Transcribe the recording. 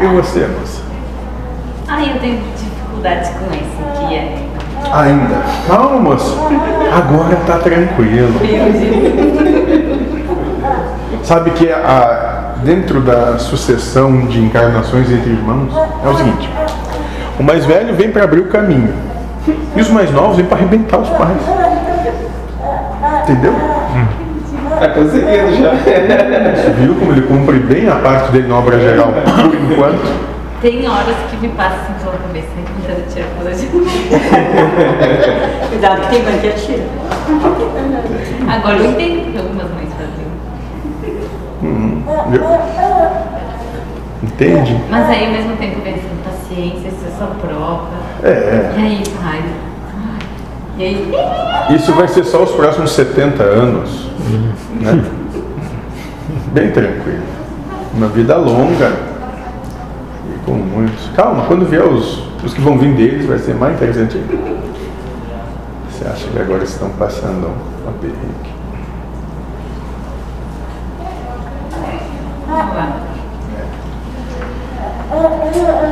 E você, moça? Ai, eu tenho dificuldades com esse, que é. Ainda. Calma, moça. Agora tá tranquilo. Sabe que a, dentro da sucessão de encarnações entre irmãos é o seguinte: o mais velho vem para abrir o caminho e os mais novos vêm para arrebentar os pais. Entendeu? Tá conseguindo já. Você viu como ele cumpre bem a parte dele na obra geral por enquanto? Tem horas que me passa assim pela cabeça, né? Tentando tirar coisa de Cuidado que tem mãe que atira. Agora eu entendo que algumas mães faziam. Viu? Entende? Mas aí ao mesmo tempo pensando, paciência, isso é só prova. É. E aí, pai? Isso vai ser só os próximos 70 anos. Né? Bem tranquilo. Uma vida longa e com muitos. Calma, quando vier os, os que vão vir deles, vai ser mais interessante ainda. Você acha que agora estão passando uma perrengue? Ah, ah, ah, ah.